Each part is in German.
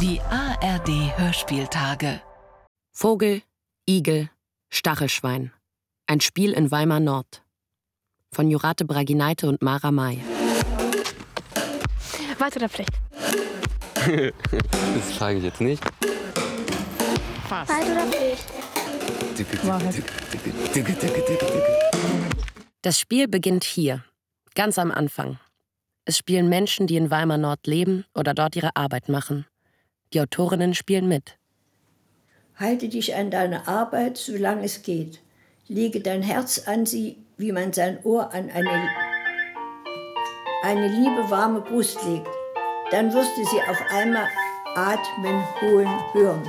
Die ARD Hörspieltage. Vogel, Igel, Stachelschwein. Ein Spiel in Weimar Nord. Von Jurate Bragineite und Mara May. Warte oder Pflicht? das frage ich jetzt nicht. Wahrheit oder Pflicht? Das Spiel beginnt hier, ganz am Anfang. Es spielen Menschen, die in Weimar Nord leben oder dort ihre Arbeit machen. Die Autorinnen spielen mit. Halte dich an deine Arbeit, solange es geht. Lege dein Herz an sie, wie man sein Ohr an eine, eine liebe warme Brust legt. Dann wirst du sie auf einmal atmen, holen, hören.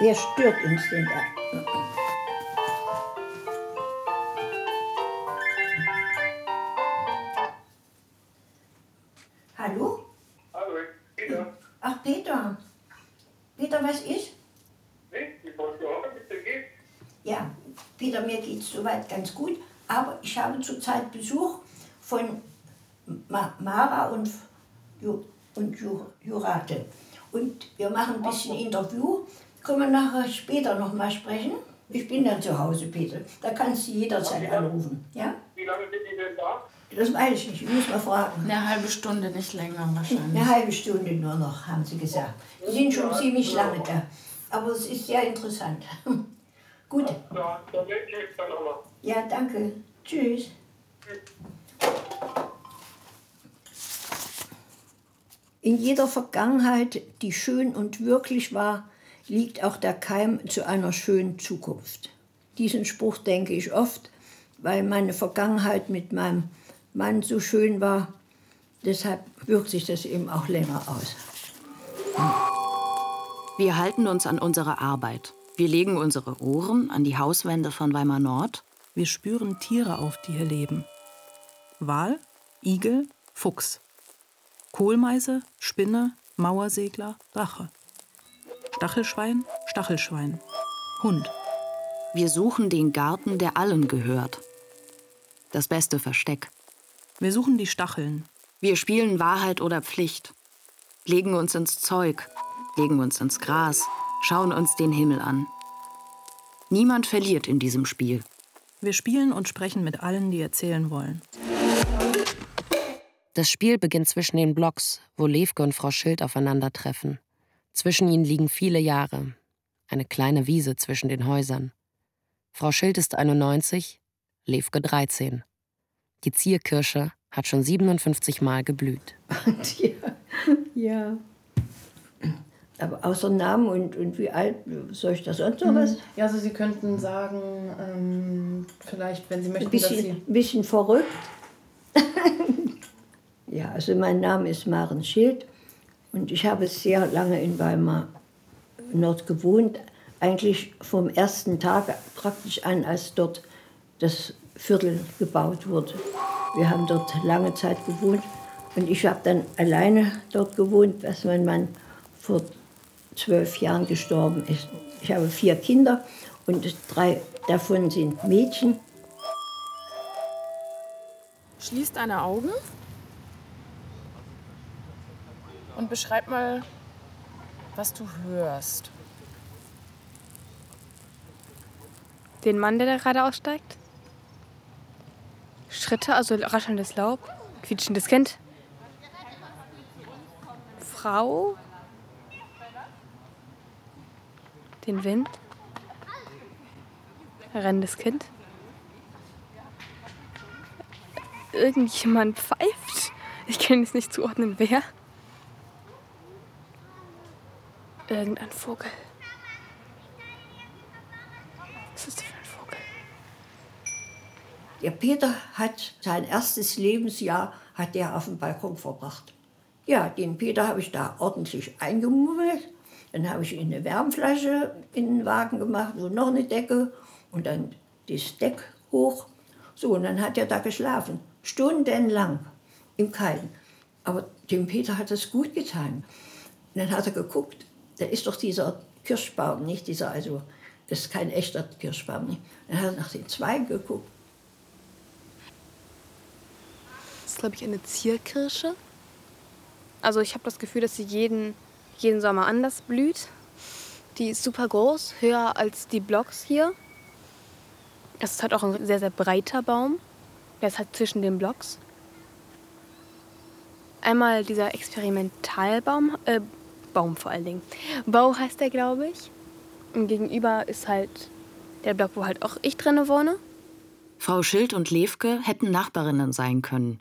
Wer stört uns denn da? Peter, was ist? Nee, ich. Ja, Peter, mir geht es soweit ganz gut. Aber ich habe zurzeit Besuch von Ma Mara und, Ju und Ju Jurate. Und wir machen ein bisschen Interview. Können wir nachher später noch mal sprechen? Ich bin dann zu Hause, Peter. Da kannst du jederzeit anrufen. Ja? Wie lange sind die denn da? Das weiß ich nicht. Ich muss mal fragen. Eine halbe Stunde, nicht länger wahrscheinlich. Eine halbe Stunde nur noch, haben sie gesagt. Sie sind schon ziemlich lange da. Aber es ist sehr interessant. Gut. Ja, danke. Tschüss. In jeder Vergangenheit, die schön und wirklich war, liegt auch der Keim zu einer schönen Zukunft. Diesen Spruch denke ich oft, weil meine Vergangenheit mit meinem Mann so schön war. Deshalb wirkt sich das eben auch länger aus. Wir halten uns an unsere Arbeit. Wir legen unsere Ohren an die Hauswände von Weimar Nord. Wir spüren Tiere auf, die hier leben. Wal, Igel, Fuchs. Kohlmeise, Spinne, Mauersegler, Drache. Stachelschwein, Stachelschwein. Hund. Wir suchen den Garten, der allen gehört. Das beste Versteck. Wir suchen die Stacheln. Wir spielen Wahrheit oder Pflicht. Legen uns ins Zeug, legen uns ins Gras, schauen uns den Himmel an. Niemand verliert in diesem Spiel. Wir spielen und sprechen mit allen, die erzählen wollen. Das Spiel beginnt zwischen den Blocks, wo Levke und Frau Schild aufeinandertreffen. Zwischen ihnen liegen viele Jahre. Eine kleine Wiese zwischen den Häusern. Frau Schild ist 91, Levke 13. Die Zierkirsche hat schon 57 Mal geblüht. ja, ja. Aber außer Namen und, und wie alt, soll ich da sonst noch was? Ja, also Sie könnten sagen, ähm, vielleicht, wenn Sie möchten, Ein bisschen, dass Sie... ein bisschen verrückt. ja, also mein Name ist Maren Schild und ich habe sehr lange in Weimar Nord gewohnt. Eigentlich vom ersten Tag praktisch an, als dort das Viertel gebaut wurde. Wir haben dort lange Zeit gewohnt und ich habe dann alleine dort gewohnt, als mein Mann vor zwölf Jahren gestorben ist. Ich habe vier Kinder und drei davon sind Mädchen. Schließ deine Augen und beschreib mal, was du hörst. Den Mann, der da gerade aussteigt? Schritte, also raschelndes Laub, quietschendes Kind. Frau. Den Wind. Rennendes Kind. Irgendjemand pfeift. Ich kann es nicht zuordnen, wer. Irgendein Vogel. Der Peter hat sein erstes Lebensjahr hat er auf dem Balkon verbracht. Ja, den Peter habe ich da ordentlich eingemummelt. Dann habe ich ihm eine Wärmflasche in den Wagen gemacht und noch eine Decke und dann das Deck hoch. So, und dann hat er da geschlafen. Stundenlang im Kalten. Aber dem Peter hat es gut getan. Und dann hat er geguckt, da ist doch dieser Kirschbaum, nicht dieser, also das ist kein echter Kirschbaum. Nicht? Dann hat er nach den Zweigen geguckt. Das ist, glaube ich, eine Zierkirsche. Also ich habe das Gefühl, dass sie jeden jeden Sommer anders blüht. Die ist super groß, höher als die Blocks hier. Das ist halt auch ein sehr, sehr breiter Baum. Der ist halt zwischen den Blocks. Einmal dieser Experimentalbaum, äh, Baum vor allen Dingen. Bau heißt der, glaube ich. Und gegenüber ist halt der Block, wo halt auch ich drinne wohne. Frau Schild und Lewke hätten Nachbarinnen sein können.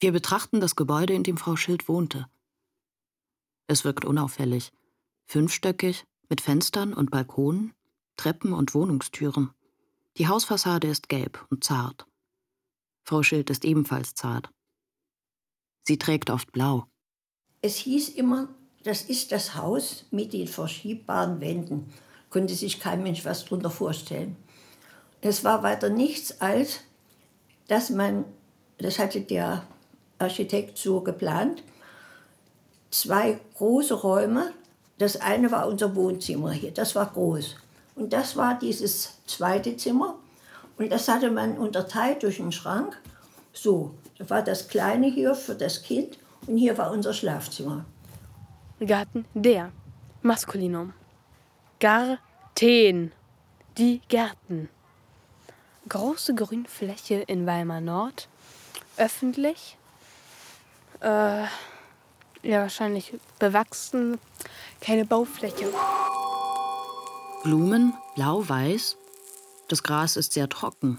Wir betrachten das Gebäude, in dem Frau Schild wohnte. Es wirkt unauffällig. Fünfstöckig, mit Fenstern und Balkonen, Treppen und Wohnungstüren. Die Hausfassade ist gelb und zart. Frau Schild ist ebenfalls zart. Sie trägt oft blau. Es hieß immer, das ist das Haus mit den verschiebbaren Wänden. Konnte sich kein Mensch was darunter vorstellen. Es war weiter nichts als, dass man, das hatte der Architekt so geplant, zwei große Räume. Das eine war unser Wohnzimmer hier, das war groß. Und das war dieses zweite Zimmer. Und das hatte man unterteilt durch einen Schrank. So, da war das kleine hier für das Kind und hier war unser Schlafzimmer. Garten der Maskulinum. Garten. Die Gärten. Große Grünfläche in Weimar Nord. Öffentlich. Äh, ja, wahrscheinlich bewachsen. Keine Baufläche. Blumen, blau-weiß. Das Gras ist sehr trocken.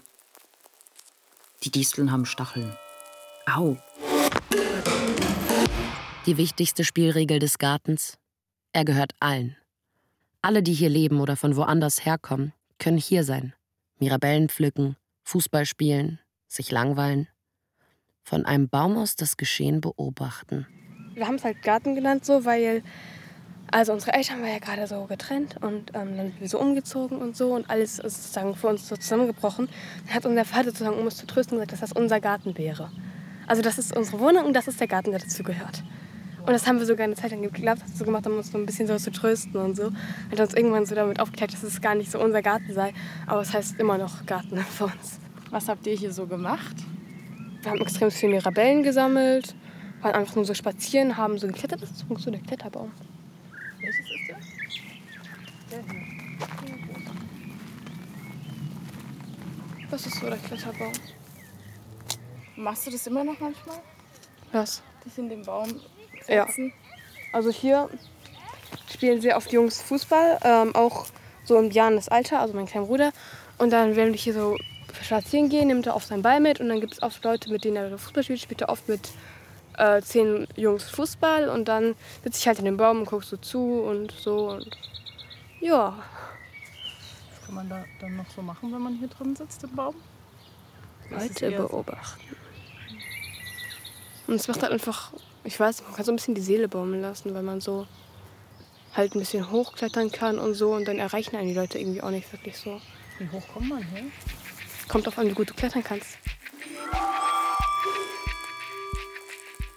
Die Disteln haben Stacheln. Au. Die wichtigste Spielregel des Gartens. Er gehört allen. Alle, die hier leben oder von woanders herkommen, können hier sein. Mirabellen pflücken, Fußball spielen, sich langweilen. Von einem Baum aus das Geschehen beobachten. Wir haben es halt Garten genannt, so, weil also unsere Eltern waren ja gerade so getrennt und ähm, dann sind wir so umgezogen und so und alles ist sozusagen für uns so zusammengebrochen. Dann hat unser Vater sozusagen, um uns zu trösten, gesagt, dass das unser Garten wäre. Also das ist unsere Wohnung und das ist der Garten, der dazu gehört. Und das haben wir sogar eine Zeit lang geglaubt, hat so gemacht, um uns so ein bisschen so zu trösten und so. Hat uns irgendwann so damit aufgeklärt, dass es gar nicht so unser Garten sei, aber es heißt immer noch Garten für uns. Was habt ihr hier so gemacht? Wir haben extrem viele Mirabellen gesammelt, waren einfach nur so spazieren, haben so geklettert. Das ist so der Kletterbaum. Welches ist der? Der hier. Das ist so der Kletterbaum. Machst du das immer noch manchmal? Was? Dich in den Baum Ja. setzen? Also hier spielen sehr oft Jungs Fußball, ähm, auch so im Jahren Alter, also mein kleiner Bruder. Und dann, wenn wir hier so spazieren gehen, nimmt er oft seinen Ball mit und dann gibt es oft Leute, mit denen er Fußball spielt, spielt er oft mit äh, zehn Jungs Fußball und dann sitze ich halt in dem Baum und gucke so zu und so und ja. Was kann man da dann noch so machen, wenn man hier drin sitzt im Baum? Leute beobachten. Und es macht halt einfach, ich weiß, man kann so ein bisschen die Seele baumeln lassen, weil man so halt ein bisschen hochklettern kann und so und dann erreichen einen die Leute irgendwie auch nicht wirklich so. Wie hoch kommt man hier? Kommt auf an, wie gut du klettern kannst.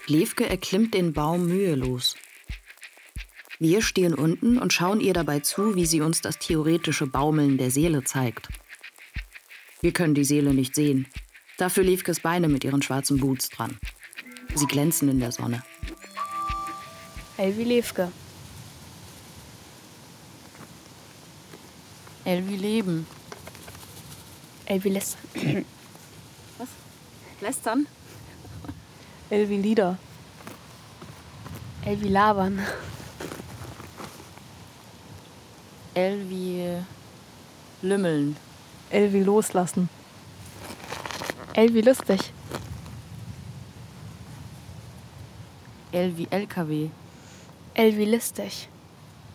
Lewke erklimmt den Baum mühelos. Wir stehen unten und schauen ihr dabei zu, wie sie uns das theoretische Baumeln der Seele zeigt. Wir können die Seele nicht sehen. Dafür Lewkes Beine mit ihren schwarzen Boots dran. Sie glänzen in der Sonne. Elvi Lewke. Elvi Leben. Elvi lässt. Lästern? Elvi Lieder. Elvi labern. Elvi Lümmeln. Elvi loslassen. Elvi lustig. Elvi LKW. Elvi lustig.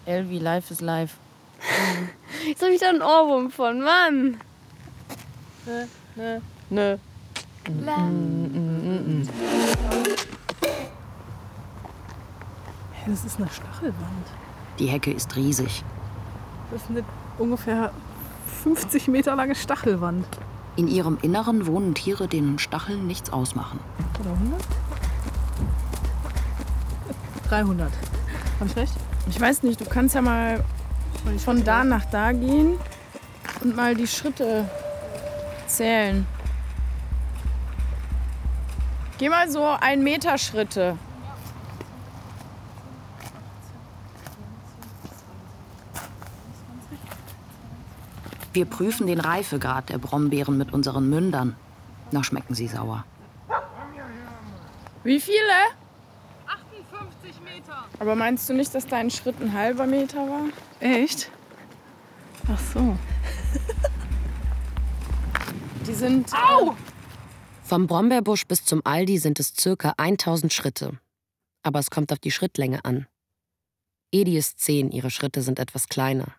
Elvi Life is Life. Jetzt habe ich da einen Ohrwurm von, Mann. Nö. Hey, das ist eine Stachelwand. Die Hecke ist riesig. Das ist eine ungefähr 50 Meter lange Stachelwand. In ihrem Inneren wohnen Tiere, denen Stacheln nichts ausmachen. Oder 100? 300. Hab ich recht? Ich weiß nicht, du kannst ja mal von da nach da gehen und mal die Schritte erzählen. Geh mal so ein Meter Schritte. Wir prüfen den Reifegrad der Brombeeren mit unseren Mündern. Noch schmecken sie sauer. Wie viele? 58 Meter. Aber meinst du nicht, dass dein Schritt ein halber Meter war? Echt? Ach so. Die sind. Au! Vom Brombeerbusch bis zum Aldi sind es circa 1000 Schritte. Aber es kommt auf die Schrittlänge an. Edi ist zehn, ihre Schritte sind etwas kleiner.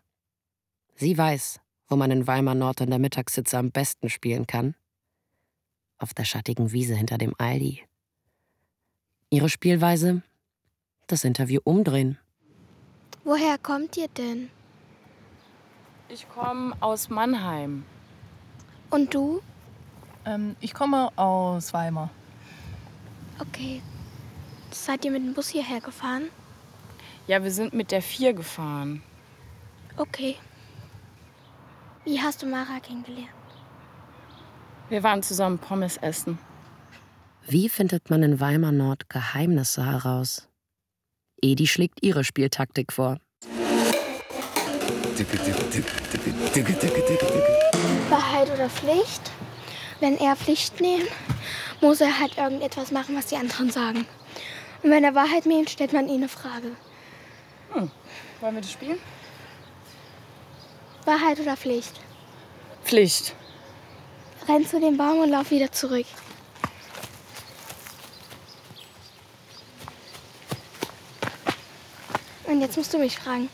Sie weiß, wo man in Weimar Nord in der Mittagssitze am besten spielen kann. Auf der schattigen Wiese hinter dem Aldi. Ihre Spielweise? Das Interview umdrehen. Woher kommt ihr denn? Ich komme aus Mannheim. Und du? Ähm, ich komme aus Weimar. Okay. Seid ihr mit dem Bus hierher gefahren? Ja, wir sind mit der 4 gefahren. Okay. Wie hast du Mara kennengelernt? Wir waren zusammen Pommes essen. Wie findet man in Weimar Nord Geheimnisse heraus? Edi schlägt ihre Spieltaktik vor. Wahrheit oder Pflicht? Wenn er Pflicht nimmt, muss er halt irgendetwas machen, was die anderen sagen. Und wenn er Wahrheit nimmt, stellt man ihm eine Frage. Hm. Wollen wir das spielen? Wahrheit oder Pflicht? Pflicht. Renn zu dem Baum und lauf wieder zurück. Und jetzt musst du mich fragen.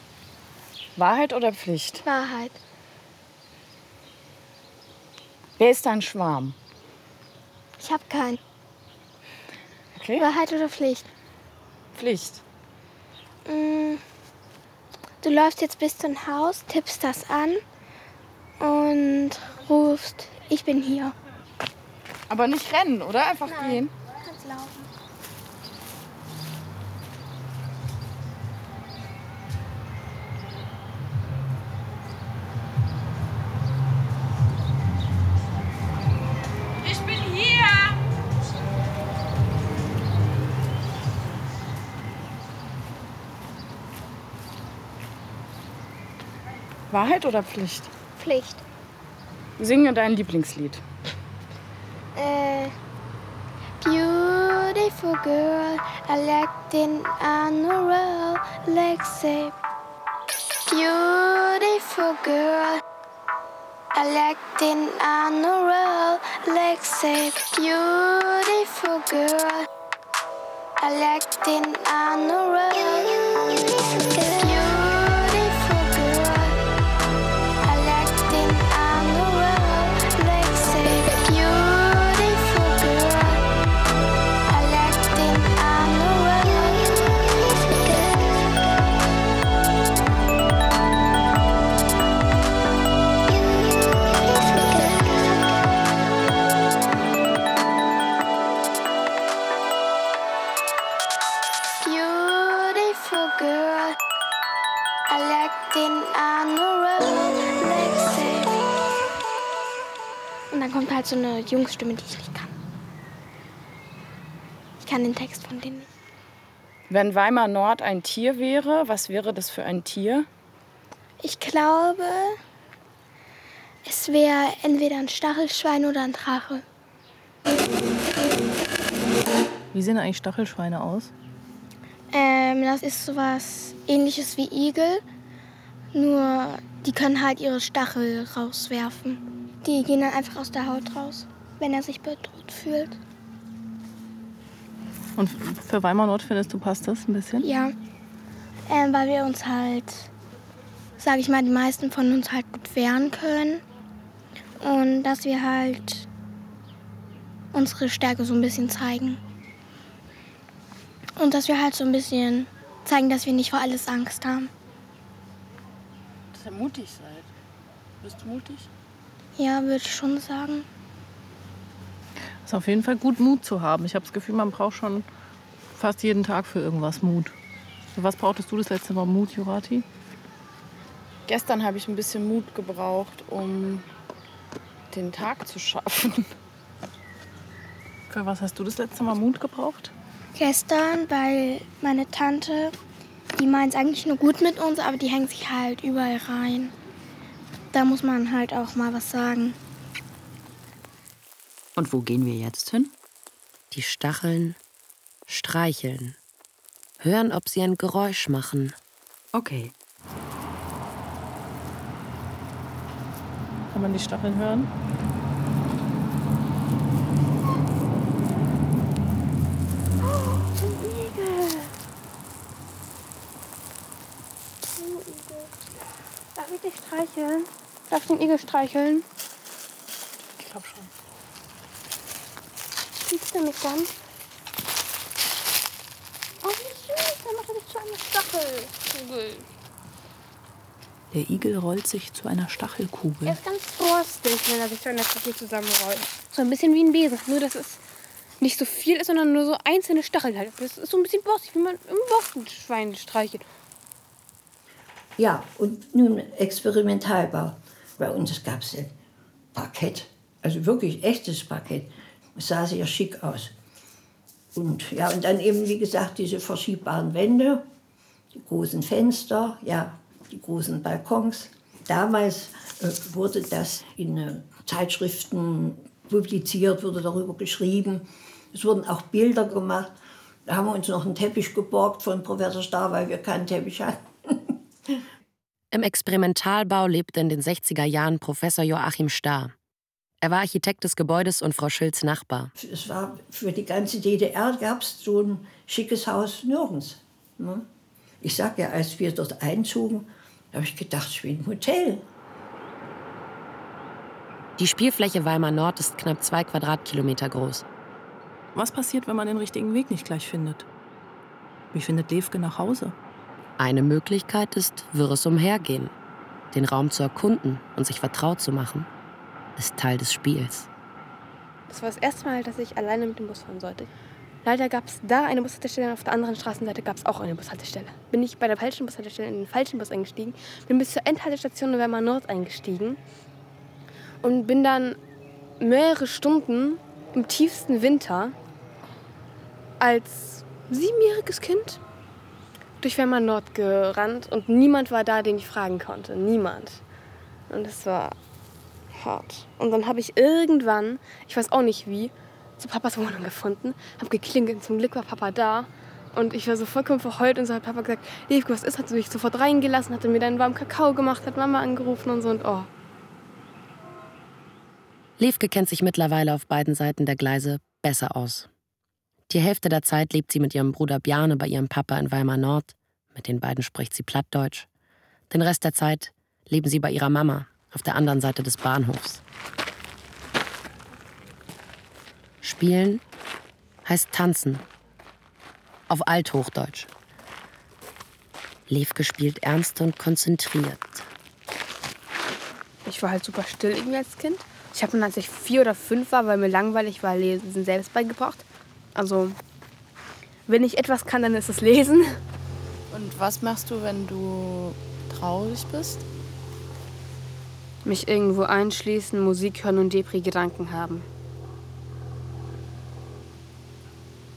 Wahrheit oder Pflicht? Wahrheit. Wer ist dein Schwarm? Ich hab keinen. Okay. Wahrheit oder Pflicht? Pflicht. Mm, Du läufst jetzt bis zum Haus, tippst das an und rufst, ich bin hier. Aber nicht rennen, oder? Einfach Nein. gehen. Wahrheit oder Pflicht? Pflicht. Singe dein Lieblingslied. Äh, beautiful girl, electing on the road, Lexi. Beautiful girl, electing on the road, Lexi. Beautiful girl, electing on the road. Beautiful girl, Und halt so eine Jungsstimme, die ich nicht kann. Ich kann den Text von denen nicht. Wenn Weimar Nord ein Tier wäre, was wäre das für ein Tier? Ich glaube, es wäre entweder ein Stachelschwein oder ein Drache. Wie sehen eigentlich Stachelschweine aus? Ähm, das ist sowas ähnliches wie Igel, nur die können halt ihre Stachel rauswerfen. Die gehen dann einfach aus der Haut raus, wenn er sich bedroht fühlt. Und für Weimar Nord findest du, passt das ein bisschen? Ja, ähm, weil wir uns halt, sage ich mal, die meisten von uns halt gut wehren können. Und dass wir halt unsere Stärke so ein bisschen zeigen. Und dass wir halt so ein bisschen zeigen, dass wir nicht vor alles Angst haben. Dass ihr mutig seid. Bist du mutig? Ja, würde ich schon sagen. Ist auf jeden Fall gut, Mut zu haben. Ich habe das Gefühl, man braucht schon fast jeden Tag für irgendwas Mut. Für was brauchtest du das letzte Mal Mut, Jurati? Gestern habe ich ein bisschen Mut gebraucht, um den Tag zu schaffen. Für was hast du das letzte Mal Mut gebraucht? Gestern, weil meine Tante, die meint es eigentlich nur gut mit uns, aber die hängt sich halt überall rein. Da muss man halt auch mal was sagen. Und wo gehen wir jetzt hin? Die Stacheln streicheln. Hören, ob sie ein Geräusch machen. Okay. Kann man die Stacheln hören? Darf ich dich streicheln? Darf ich den Igel streicheln? Ich glaube schon. Siehst du mich dann? Oh, wie süß. Dann macht er dich zu einer Stachelkugel. Der Igel rollt sich zu einer Stachelkugel. Er ist ganz frostig, wenn er sich zu einer Kugel zusammenrollt. So ein bisschen wie ein Besen. Nur, dass es nicht so viel ist, sondern nur so einzelne Stacheln halt. Das ist so ein bisschen borstig, wie man im Borstenschwein streichelt. Ja, und nun Experimentalbau. Bei uns gab es ein Parkett, also wirklich echtes Parkett. Es sah sehr schick aus. Und, ja, und dann eben, wie gesagt, diese verschiebbaren Wände, die großen Fenster, ja, die großen Balkons. Damals äh, wurde das in äh, Zeitschriften publiziert, wurde darüber geschrieben. Es wurden auch Bilder gemacht. Da haben wir uns noch einen Teppich geborgt von Professor Starr, weil wir keinen Teppich hatten. Im Experimentalbau lebte in den 60er Jahren Professor Joachim Starr. Er war Architekt des Gebäudes und Frau Schilds Nachbar. Es war für die ganze DDR gab es so ein schickes Haus nirgends. ne? Ich sag ja, als wir dort einzogen, habe ich gedacht, ich bin im Hotel. Die Spielfläche Weimar Nord ist knapp zwei Quadratkilometer groß. Was passiert, wenn man den richtigen Weg nicht gleich findet? Wie findet Levke nach Hause? Eine Möglichkeit ist wirres Umhergehen. Den Raum zu erkunden und sich vertraut zu machen, ist Teil des Spiels. Das war das erste Mal, dass ich alleine mit dem Bus fahren sollte. Leider gab es da eine Bushaltestelle und auf der anderen Straßenseite gab es auch eine Bushaltestelle. Bin ich bei der falschen Bushaltestelle in den falschen Bus eingestiegen, bin bis zur Endhaltestation Weimar Nord eingestiegen und bin dann mehrere Stunden im tiefsten Winter als siebenjähriges Kind durch Weimar Nord gerannt und niemand war da, den ich fragen konnte. Niemand. Und es war hart. Und dann habe ich irgendwann, ich weiß auch nicht wie, zu Papas Wohnung gefunden, habe geklingelt. Zum Glück war Papa da. Und ich war so vollkommen verheult und so hat Papa gesagt, Levke, was ist? Hat sie mich sofort reingelassen, hat mir dann warmen Kakao gemacht, hat Mama angerufen und so und oh. Levke kennt sich mittlerweile auf beiden Seiten der Gleise besser aus. Die Hälfte der Zeit lebt sie mit ihrem Bruder Bjarne bei ihrem Papa in Weimar Nord. Mit den beiden spricht sie Plattdeutsch. Den Rest der Zeit leben sie bei ihrer Mama auf der anderen Seite des Bahnhofs. Spielen heißt tanzen. Auf Althochdeutsch. Levke spielt ernst und konzentriert. Ich war halt super still irgendwie als Kind. Ich habe als ich vier oder fünf war, weil mir langweilig war, Lesen selbst beigebracht. Also, wenn ich etwas kann, dann ist es Lesen. Und was machst du, wenn du traurig bist? Mich irgendwo einschließen, Musik hören und Depri-Gedanken haben.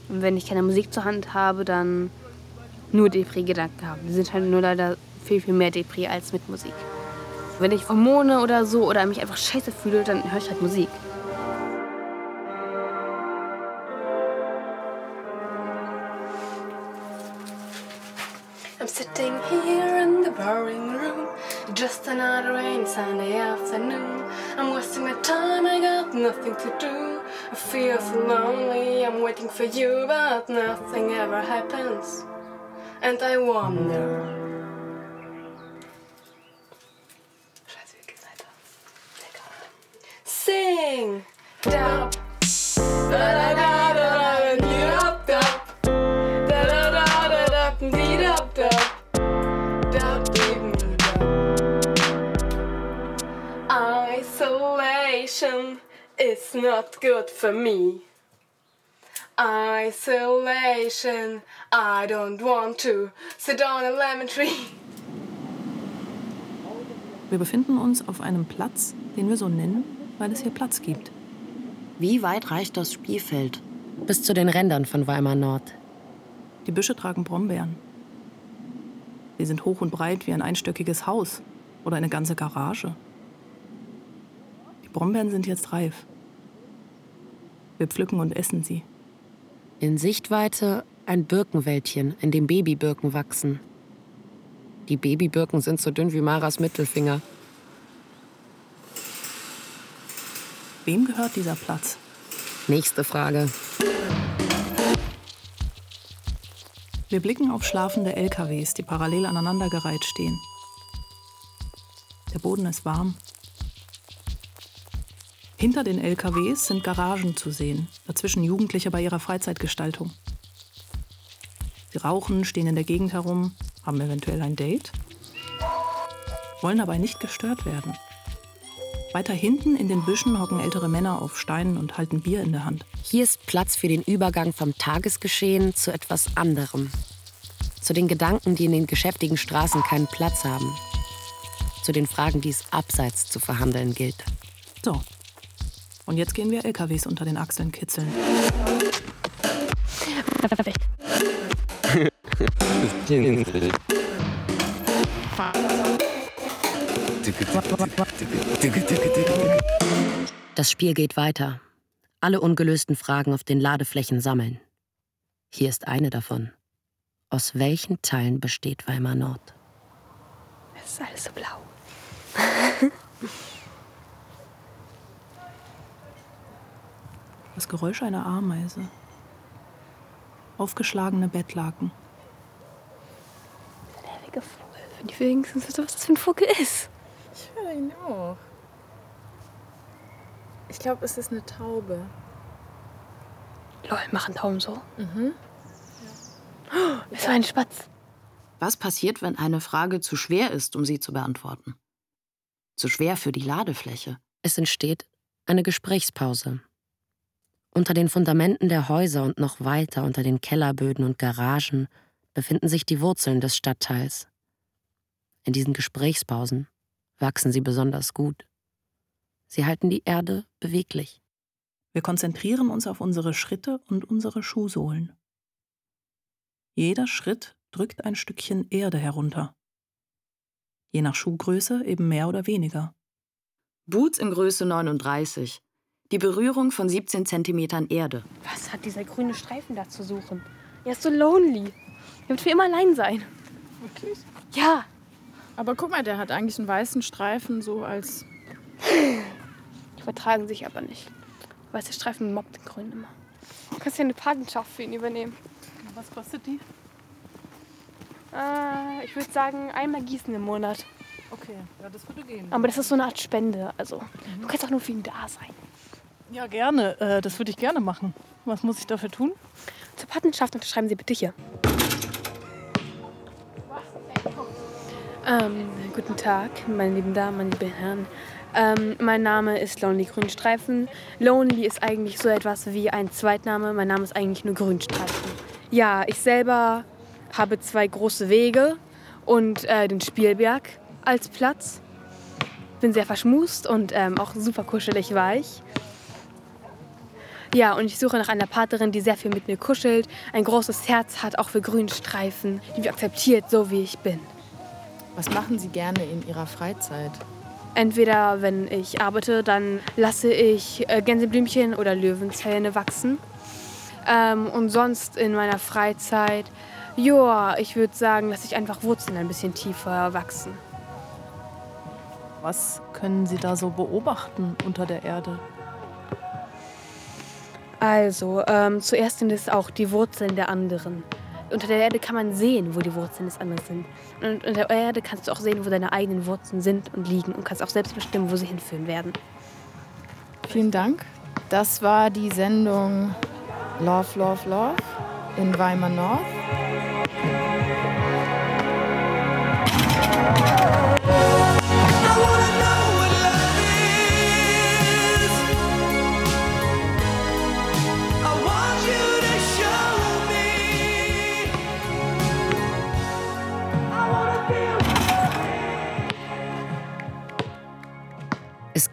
Und wenn ich keine Musik zur Hand habe, dann nur Depri-Gedanken haben. Die sind halt nur leider viel, viel mehr Depri als mit Musik. Wenn ich Hormone oder so oder mich einfach scheiße fühle, dann höre ich halt Musik. I'm sitting here in the boring room, just another rainy Sunday afternoon. I'm wasting my time, I got nothing to do. I feel so lonely, I'm waiting for you, but nothing ever happens. And I wonder. Is not good for me. Isolation, I don't want to sit on a lemon tree. Wir befinden uns auf einem Platz, den wir so nennen, weil es hier Platz gibt. Wie weit reicht das Spielfeld? Bis zu den Rändern von Weimar Nord. Die Büsche tragen Brombeeren. Sie sind hoch und breit wie ein einstöckiges Haus oder eine ganze Garage. Brombeeren sind jetzt reif. Wir pflücken und essen sie. In Sichtweite ein Birkenwäldchen, in dem Babybirken wachsen. Die Babybirken sind so dünn wie Maras Mittelfinger. Wem gehört dieser Platz? Nächste Frage. Wir blicken auf schlafende LKWs, die parallel aneinandergereiht stehen. Der Boden ist warm. Hinter den LKWs sind Garagen zu sehen, dazwischen Jugendliche bei ihrer Freizeitgestaltung. Sie rauchen, stehen in der Gegend herum, haben eventuell ein Date, wollen dabei nicht gestört werden. Weiter hinten in den Büschen hocken ältere Männer auf Steinen und halten Bier in der Hand. Hier ist Platz für den Übergang vom Tagesgeschehen zu etwas anderem. Zu den Gedanken, die in den geschäftigen Straßen keinen Platz haben. Zu den Fragen, die es abseits zu verhandeln gilt. So. Und jetzt gehen wir LKWs unter den Achseln kitzeln. Das Spiel geht weiter. Alle ungelösten Fragen auf den Ladeflächen sammeln. Hier ist eine davon. Aus welchen Teilen besteht Weimar Nord? Es ist alles so blau. Das Geräusch einer Ameise. Aufgeschlagene Bettlaken. Nerviger Vogel. Wenn ich wenigstens wüsste, was das für ein Vogel ist. Ich höre ihn auch. Ich glaube, es ist eine Taube. Lol, machen Tauben so? Mhm. Oh, es war ein Spatz. Was passiert, wenn eine Frage zu schwer ist, um sie zu beantworten? Zu schwer für die Ladefläche. Es entsteht eine Gesprächspause. Unter den Fundamenten der Häuser und noch weiter unter den Kellerböden und Garagen befinden sich die Wurzeln des Stadtteils. In diesen Gesprächspausen wachsen sie besonders gut. Sie halten die Erde beweglich. Wir konzentrieren uns auf unsere Schritte und unsere Schuhsohlen. Jeder Schritt drückt ein Stückchen Erde herunter. Je nach Schuhgröße eben mehr oder weniger. Boots in Größe 39. Die Berührung von 17 Zentimetern Erde. Was hat dieser grüne Streifen da zu suchen? Er ist so lonely. Er wird für immer allein sein. Wirklich? Ja. Aber guck mal, der hat eigentlich einen weißen Streifen so als. Die vertragen sich aber nicht. Weiße Streifen mobbt den Grünen immer. Du kannst ja eine Patenschaft für ihn übernehmen. Was kostet die? Äh, ich würde sagen, einmal gießen im Monat. Okay, ja, das würde gehen. Aber das ist so eine Art Spende. Also, du kannst auch nur für ihn da sein. Ja, gerne. Äh, das würde ich gerne machen. Was muss ich dafür tun? Zur Patenschaft unterschreiben Sie bitte hier. Ähm, guten Tag, meine lieben Damen, meine lieben Herren. Ähm, mein Name ist Lonely Grünstreifen. Lonely ist eigentlich so etwas wie ein Zweitname. Mein Name ist eigentlich nur Grünstreifen. Ja, ich selber habe zwei große Wege und äh, den Spielberg als Platz. Bin sehr verschmust und ähm, auch super kuschelig weich. Ja, und ich suche nach einer Partnerin, die sehr viel mit mir kuschelt, ein großes Herz hat, auch für Grünstreifen, die mich akzeptiert, so wie ich bin. Was machen Sie gerne in Ihrer Freizeit? Entweder, wenn ich arbeite, dann lasse ich äh, Gänseblümchen oder Löwenzähne wachsen. Ähm, und sonst in meiner Freizeit, ja, ich würde sagen, lasse ich einfach Wurzeln ein bisschen tiefer wachsen. Was können Sie da so beobachten unter der Erde? Also, ähm, zuerst sind es auch die Wurzeln der anderen. Unter der Erde kann man sehen, wo die Wurzeln des anderen sind. Und unter der Erde kannst du auch sehen, wo deine eigenen Wurzeln sind und liegen und kannst auch selbst bestimmen, wo sie hinführen werden. Vielen Dank. Das war die Sendung Love, Love, Love in Weimar North.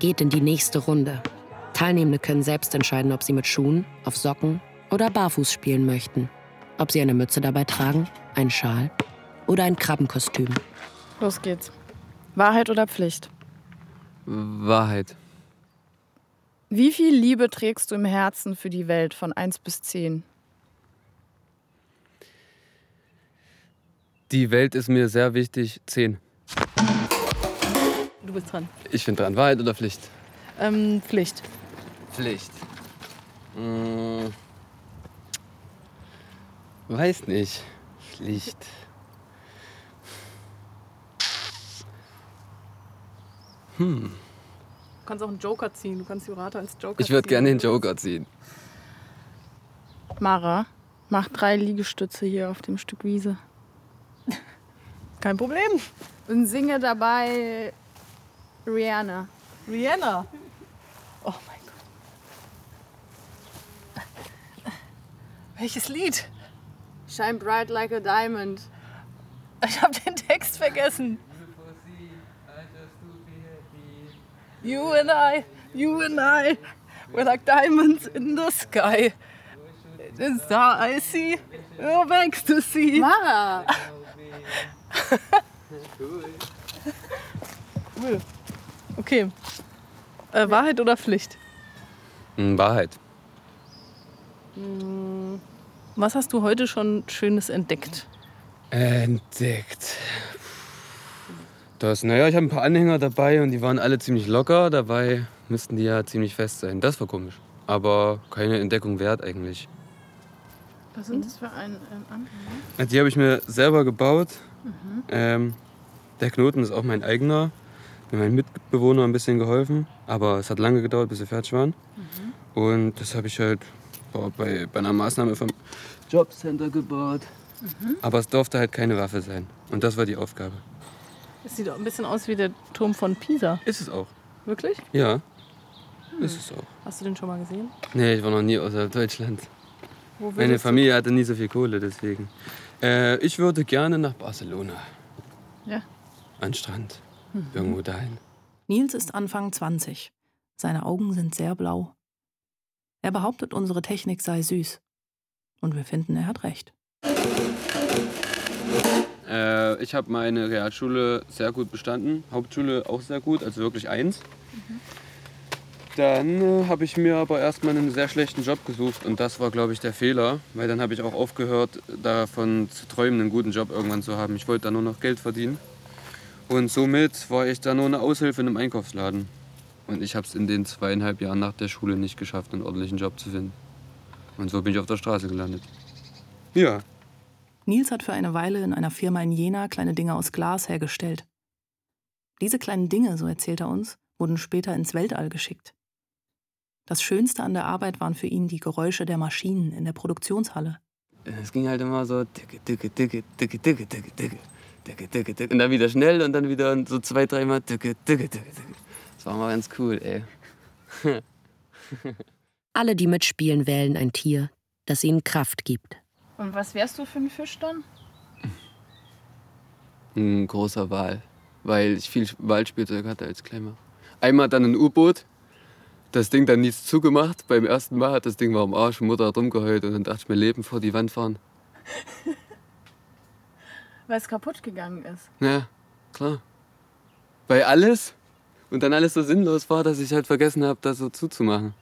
Geht in die nächste Runde. Teilnehmende können selbst entscheiden, ob sie mit Schuhen, auf Socken oder barfuß spielen möchten. Ob sie eine Mütze dabei tragen, einen Schal oder ein Krabbenkostüm. Los geht's. Wahrheit oder Pflicht? Wahrheit. Wie viel Liebe trägst du im Herzen für die Welt von 1 bis 10? Die Welt ist mir sehr wichtig. Zehn. Du bist dran. Ich bin dran. Wahrheit oder Pflicht? Ähm, Pflicht. Pflicht. Hm. Weiß nicht. Pflicht. Hm. Du kannst auch einen Joker ziehen. Du kannst Jurata als Joker Ich würde ziehen. gerne den Joker ziehen. Mara, mach drei Liegestütze hier auf dem Stück Wiese. Kein Problem. Und singe dabei Rihanna. Rihanna. Oh mein Gott. Welches Lied? Shine bright like a diamond. Ich habe den Text vergessen. You and I, you and I, we're like diamonds in the sky. The star I see, your ecstasy. Mara! Cool. Okay. Äh, Wahrheit oder Pflicht? Hm, Wahrheit. Hm, Was hast du heute schon Schönes entdeckt? Entdeckt. Das, naja, ich habe ein paar Anhänger dabei und die waren alle ziemlich locker. Dabei müssten die ja ziemlich fest sein. Das war komisch. Aber keine Entdeckung wert eigentlich. Was sind das für ein ähm, Anhänger? Die habe ich mir selber gebaut. Mhm. Ähm, der Knoten ist auch mein eigener. Mir mein Mitbewohner ein bisschen geholfen. Aber es hat lange gedauert, bis sie fertig waren. Mhm. Und das habe ich halt boah, bei, bei einer Maßnahme vom Jobcenter gebaut. Mhm. Aber es durfte halt keine Waffe sein. Und das war die Aufgabe. Es sieht auch ein bisschen aus wie der Turm von Pisa. Ist es auch. Wirklich? Ja, Hm. ist es auch. Hast du den schon mal gesehen? Nee, ich war noch nie außerhalb Deutschland. Wo Meine würdest du- Familie hatte nie so viel Kohle, deswegen. Äh, ich würde gerne nach Barcelona. Ja. An den Strand. Mhm. Irgendwo dahin. Nils ist Anfang 20. Seine Augen sind sehr blau. Er behauptet, unsere Technik sei süß. Und wir finden, er hat recht. Äh, ich habe meine Realschule sehr gut bestanden. Hauptschule auch sehr gut, also wirklich eins. Dann äh, habe ich mir aber erstmal einen sehr schlechten Job gesucht und das war, glaube ich, der Fehler, weil dann habe ich auch aufgehört, davon zu träumen, einen guten Job irgendwann zu haben. Ich wollte dann nur noch Geld verdienen und somit war ich da nur eine Aushilfe in einem Einkaufsladen. Und ich habe es in den zweieinhalb Jahren nach der Schule nicht geschafft, einen ordentlichen Job zu finden. Und so bin ich auf der Straße gelandet. Ja. Nils hat für eine Weile in einer Firma in Jena kleine Dinge aus Glas hergestellt. Diese kleinen Dinge, so erzählt er uns, wurden später ins Weltall geschickt. Das Schönste an der Arbeit waren für ihn die Geräusche der Maschinen in der Produktionshalle. Es ging halt immer so dicke, dicke, dicke, dicke, dicke, dicke, dicke. Und dann wieder schnell und dann wieder so zwei, dreimal. Das war mal ganz cool, ey. Alle, die mitspielen, wählen ein Tier, das ihnen Kraft gibt. Und was wärst du für ein Fisch dann? Ein großer Wal, weil ich viel Walspielzeug hatte als Kleiner. Einmal dann ein U-Boot, das Ding dann nichts zugemacht. Beim ersten Mal hat das Ding war am Arsch, Mutter hat rumgeheult und dann dachte ich mir, Leben vor die Wand fahren. Weil es kaputt gegangen ist. Ja, klar. Weil alles und dann alles so sinnlos war, dass ich halt vergessen habe, das so zuzumachen.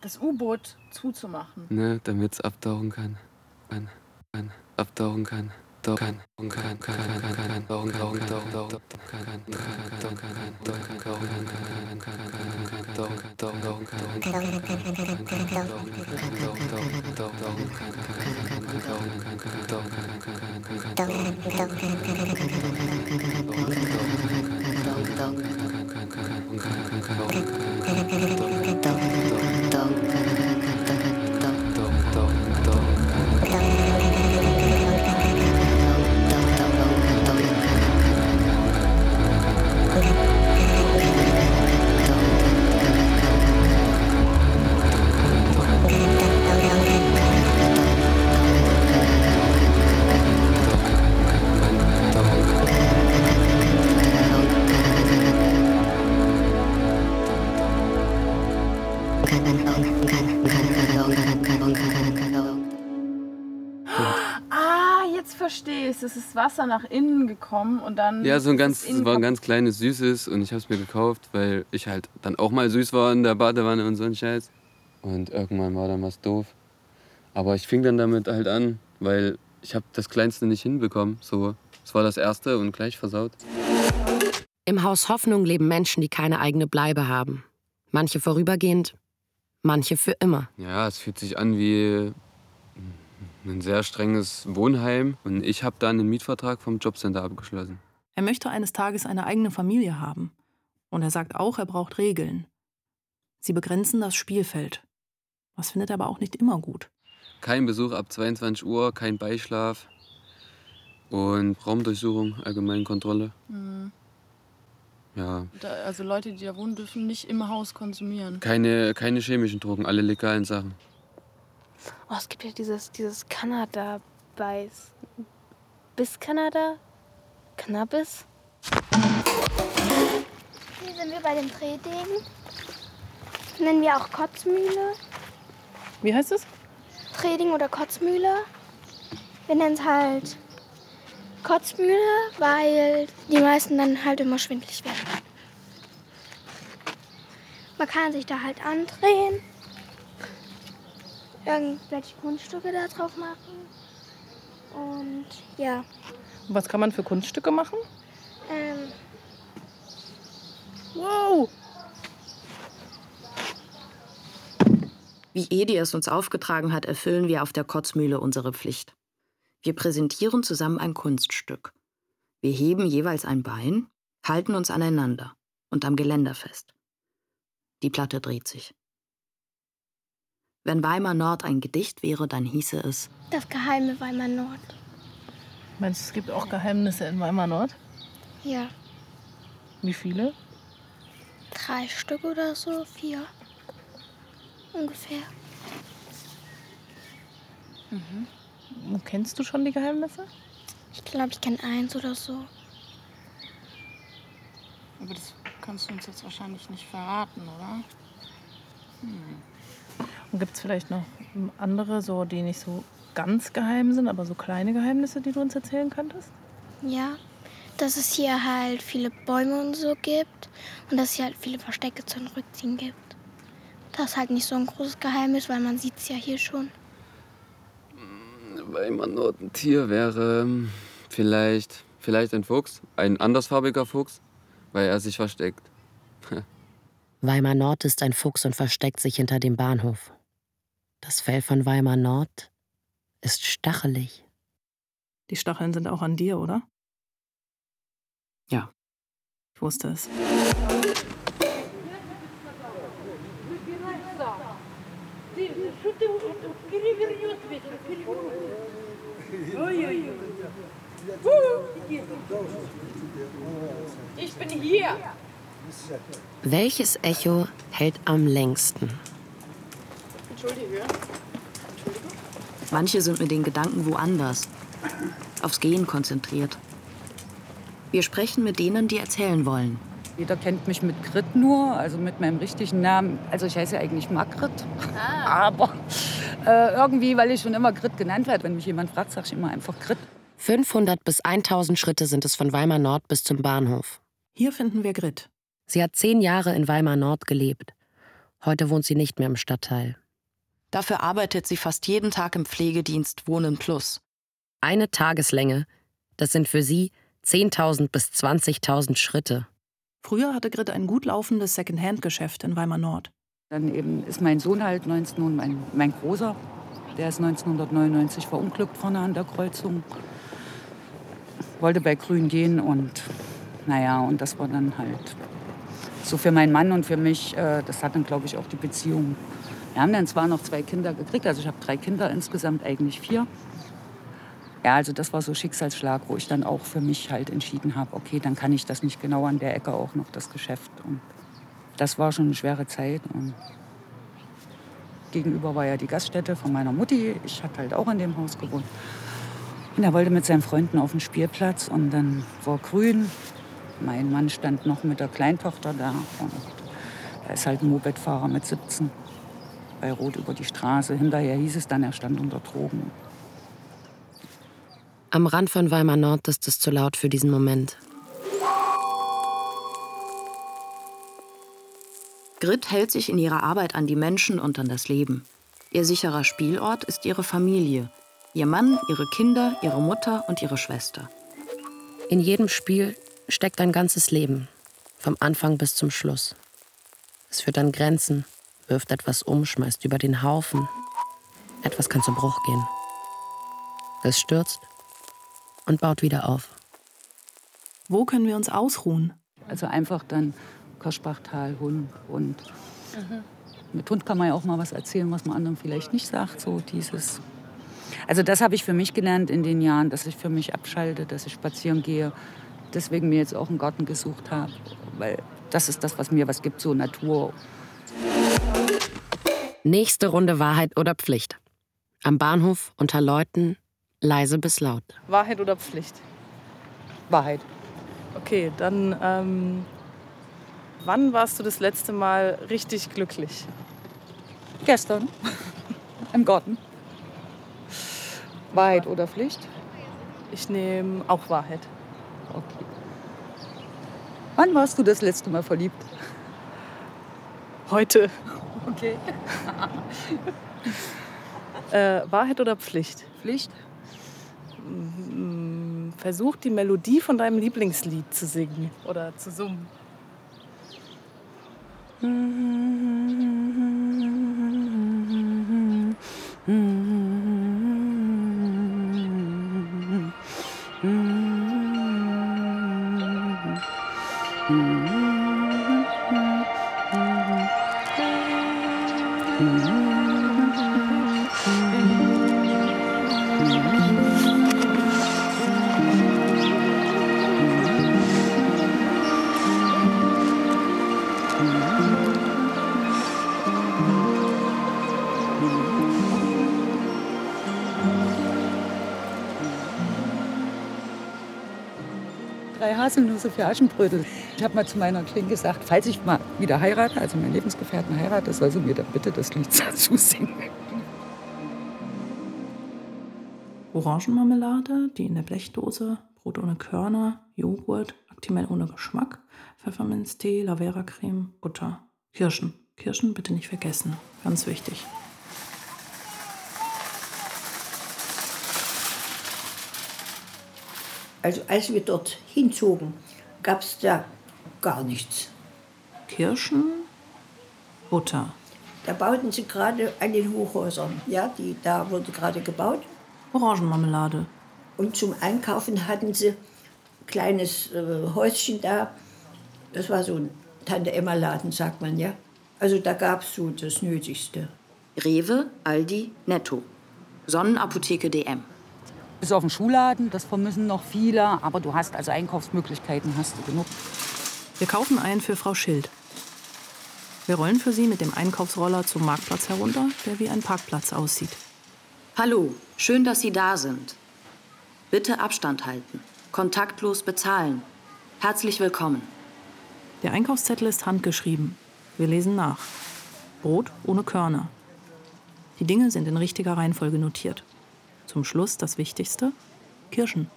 Das U-Boot zuzumachen. Ne, damit es abtauchen kann. Kann, kann, abtauchen kann. Kann, kann, kann, kann, kann, kann, kann, kann, kann, kann, kann, kann, kann, kann, kann, かかかかかかかかか Wasser nach innen gekommen und dann. Ja, so ein ganz, es war ein ganz kleines Süßes und ich habe es mir gekauft, weil ich halt dann auch mal süß war in der Badewanne und so ein Scheiß. Und irgendwann war dann was doof. Aber ich fing dann damit halt an, weil ich habe das Kleinste nicht hinbekommen. So, es war das Erste und gleich versaut. Im Haus Hoffnung leben Menschen, die keine eigene Bleibe haben. Manche vorübergehend, manche für immer. Ja, es fühlt sich an wie ein sehr strenges Wohnheim. Und ich habe dann einen Mietvertrag vom Jobcenter abgeschlossen. Er möchte eines Tages eine eigene Familie haben. Und er sagt auch, er braucht Regeln. Sie begrenzen das Spielfeld. Das findet er aber auch nicht immer gut. Kein Besuch ab 22 Uhr, kein Beischlaf und Raumdurchsuchung, Allgemeinkontrolle. Mhm. Ja, Da, also Leute, die da wohnen, dürfen nicht im Haus konsumieren. keine, keine chemischen Drogen, alle legalen Sachen. Oh, es gibt ja dieses, dieses Kanada-Beiß. Bis Kanada? Cannabis? Hier sind wir bei dem Drehding. Nennen wir auch Kotzmühle. Wie heißt es? Drehding oder Kotzmühle. Wir nennen es halt Kotzmühle, weil die meisten dann halt immer schwindlig werden. Man kann sich da halt andrehen, irgendwelche Kunststücke da drauf machen. Und ja, Und was kann man für Kunststücke machen? ähm, Wow! Wie Edi es uns aufgetragen hat, erfüllen wir auf der Kotzmühle unsere Pflicht. Wir präsentieren zusammen ein Kunststück. Wir heben jeweils ein Bein, halten uns aneinander und am Geländer fest. Die Platte dreht sich. Wenn Weimar Nord ein Gedicht wäre, dann hieße es das geheime Weimar Nord. Meinst du, es gibt auch Geheimnisse in Weimar Nord? Ja, Wie viele? drei Stück oder so, vier. Ungefähr. Und Kennst du schon die Geheimnisse? Ich glaube, ich kenne eins oder so. Aber das kannst du uns jetzt wahrscheinlich nicht verraten, oder? Und gibt es vielleicht noch andere, so, die nicht so ganz geheim sind, aber so kleine Geheimnisse, die du uns erzählen könntest? Ja, dass es hier halt viele Bäume und so gibt und dass es hier halt viele Verstecke zum Rückziehen gibt. Das ist halt nicht so ein großes Geheimnis, weil man sieht es ja hier schon. Weimar Nord ein Tier wäre vielleicht, vielleicht ein Fuchs, ein andersfarbiger Fuchs, weil er sich versteckt. Weimar Nord ist ein Fuchs und versteckt sich hinter dem Bahnhof. Das Fell von Weimar Nord ist stachelig. Die Stacheln sind auch an dir, oder? Ja. Ich wusste es. Ich bin hier. Welches Echo hält am längsten? Entschuldige. Manche sind mit den Gedanken woanders, aufs Gehen konzentriert. Wir sprechen mit denen, die erzählen wollen. Jeder kennt mich mit Grit nur, also mit meinem richtigen Namen. Also ich heiße ja eigentlich Margrit. Aber äh, irgendwie, weil ich schon immer Grit genannt werde, wenn mich jemand fragt, sage ich immer einfach Grit. 500 bis 1000 Schritte sind es von Weimar Nord bis zum Bahnhof. Hier finden wir Grit. Sie hat zehn Jahre in Weimar Nord gelebt. Heute wohnt sie nicht mehr im Stadtteil. Dafür arbeitet sie fast jeden Tag im Pflegedienst Wohnen Plus. Eine Tageslänge, das sind für sie 10.000 bis 20.000 Schritte. Früher hatte Grit ein gut laufendes Secondhand-Geschäft in Weimar Nord. Dann eben ist mein Sohn halt 19 und mein, mein Großer, der ist 1999 verunglückt vorne an der Kreuzung. Wollte bei Grün gehen und naja, und das war dann halt so für meinen Mann und für mich, äh, das hat dann glaube ich auch die Beziehung. Wir haben dann zwar noch zwei Kinder gekriegt, also ich habe drei Kinder insgesamt, eigentlich vier. Ja, also das war so Schicksalsschlag, wo ich dann auch für mich halt entschieden habe, okay, dann kann ich das nicht genau an der Ecke auch noch, das Geschäft. Und das war schon eine schwere Zeit. Und gegenüber war ja die Gaststätte von meiner Mutti. Ich hatte halt auch in dem Haus gewohnt. Und er wollte mit seinen Freunden auf den Spielplatz und dann war grün. Mein Mann stand noch mit der Kleintochter da. Und da ist halt ein Mopedfahrer mit 17 bei Rot über die Straße. Hinterher hieß es dann, er stand unter Drogen. Am Rand von Weimar Nord ist es zu laut für diesen Moment. Grit hält sich in ihrer Arbeit an die Menschen und an das Leben. Ihr sicherer Spielort ist ihre Familie. Ihr Mann, ihre Kinder, ihre Mutter und ihre Schwester. In jedem Spiel steckt ein ganzes Leben, vom Anfang bis zum Schluss. Es führt an Grenzen, wirft etwas um, schmeißt über den Haufen. Etwas kann zu Bruch gehen. Es stürzt und baut wieder auf. Wo können wir uns ausruhen? Also einfach dann Koschbachtal, Hund und mit Hund kann man ja auch mal was erzählen, was man anderen vielleicht nicht sagt. So dieses. Also das habe ich für mich gelernt in den Jahren, dass ich für mich abschalte, dass ich spazieren gehe. Deswegen mir jetzt auch einen Garten gesucht habe, weil das ist das, was mir was gibt, so Natur. Nächste Runde Wahrheit oder Pflicht. Am Bahnhof unter Leuten, leise bis laut. Wahrheit oder Pflicht? Wahrheit. Okay, dann ähm, wann warst du das letzte Mal richtig glücklich? Gestern im Garten. Wahrheit oder Pflicht? Ich nehme auch Wahrheit. Okay. Wann warst du das letzte Mal verliebt? Heute. Okay. Äh, Wahrheit oder Pflicht? Pflicht. Mm, Versuch die Melodie von deinem Lieblingslied zu singen oder zu summen. Drei Haselnüsse für Aschenbrödel. Ich habe mal zu meiner Kling gesagt, falls ich mal wieder heirate, also meinen Lebensgefährten heirate, soll sie mir dann bitte das Lied dazu singen. Orangenmarmelade, die in der Blechdose, Brot ohne Körner, Joghurt, Actimel ohne Geschmack, Pfefferminztee, Lavera-Creme, Butter, Kirschen. Kirschen bitte nicht vergessen, ganz wichtig. Also als wir dort hinzogen, gab es da gar nichts. Kirschen, Butter. Da bauten sie gerade an den Hochhäusern. Ja, die, da wurde gerade gebaut. Orangenmarmelade. Und zum Einkaufen hatten sie ein kleines äh, Häuschen da. Das war so ein Tante-Emma-Laden, sagt man, ja. Also da gab es so das Nötigste. Rewe, Aldi, Netto. Sonnenapotheke DM. Bis auf den Schuhladen, das vermissen noch viele, aber du hast also Einkaufsmöglichkeiten, hast du genug. Wir kaufen ein für Frau Schild. Wir rollen für sie mit dem Einkaufsroller zum Marktplatz herunter, der wie ein Parkplatz aussieht. Hallo, schön, dass Sie da sind. Bitte Abstand halten. Kontaktlos bezahlen. Herzlich willkommen. Der Einkaufszettel ist handgeschrieben. Wir lesen nach. Brot ohne Körner. Die Dinge sind in richtiger Reihenfolge notiert. Zum Schluss das Wichtigste: Kirschen.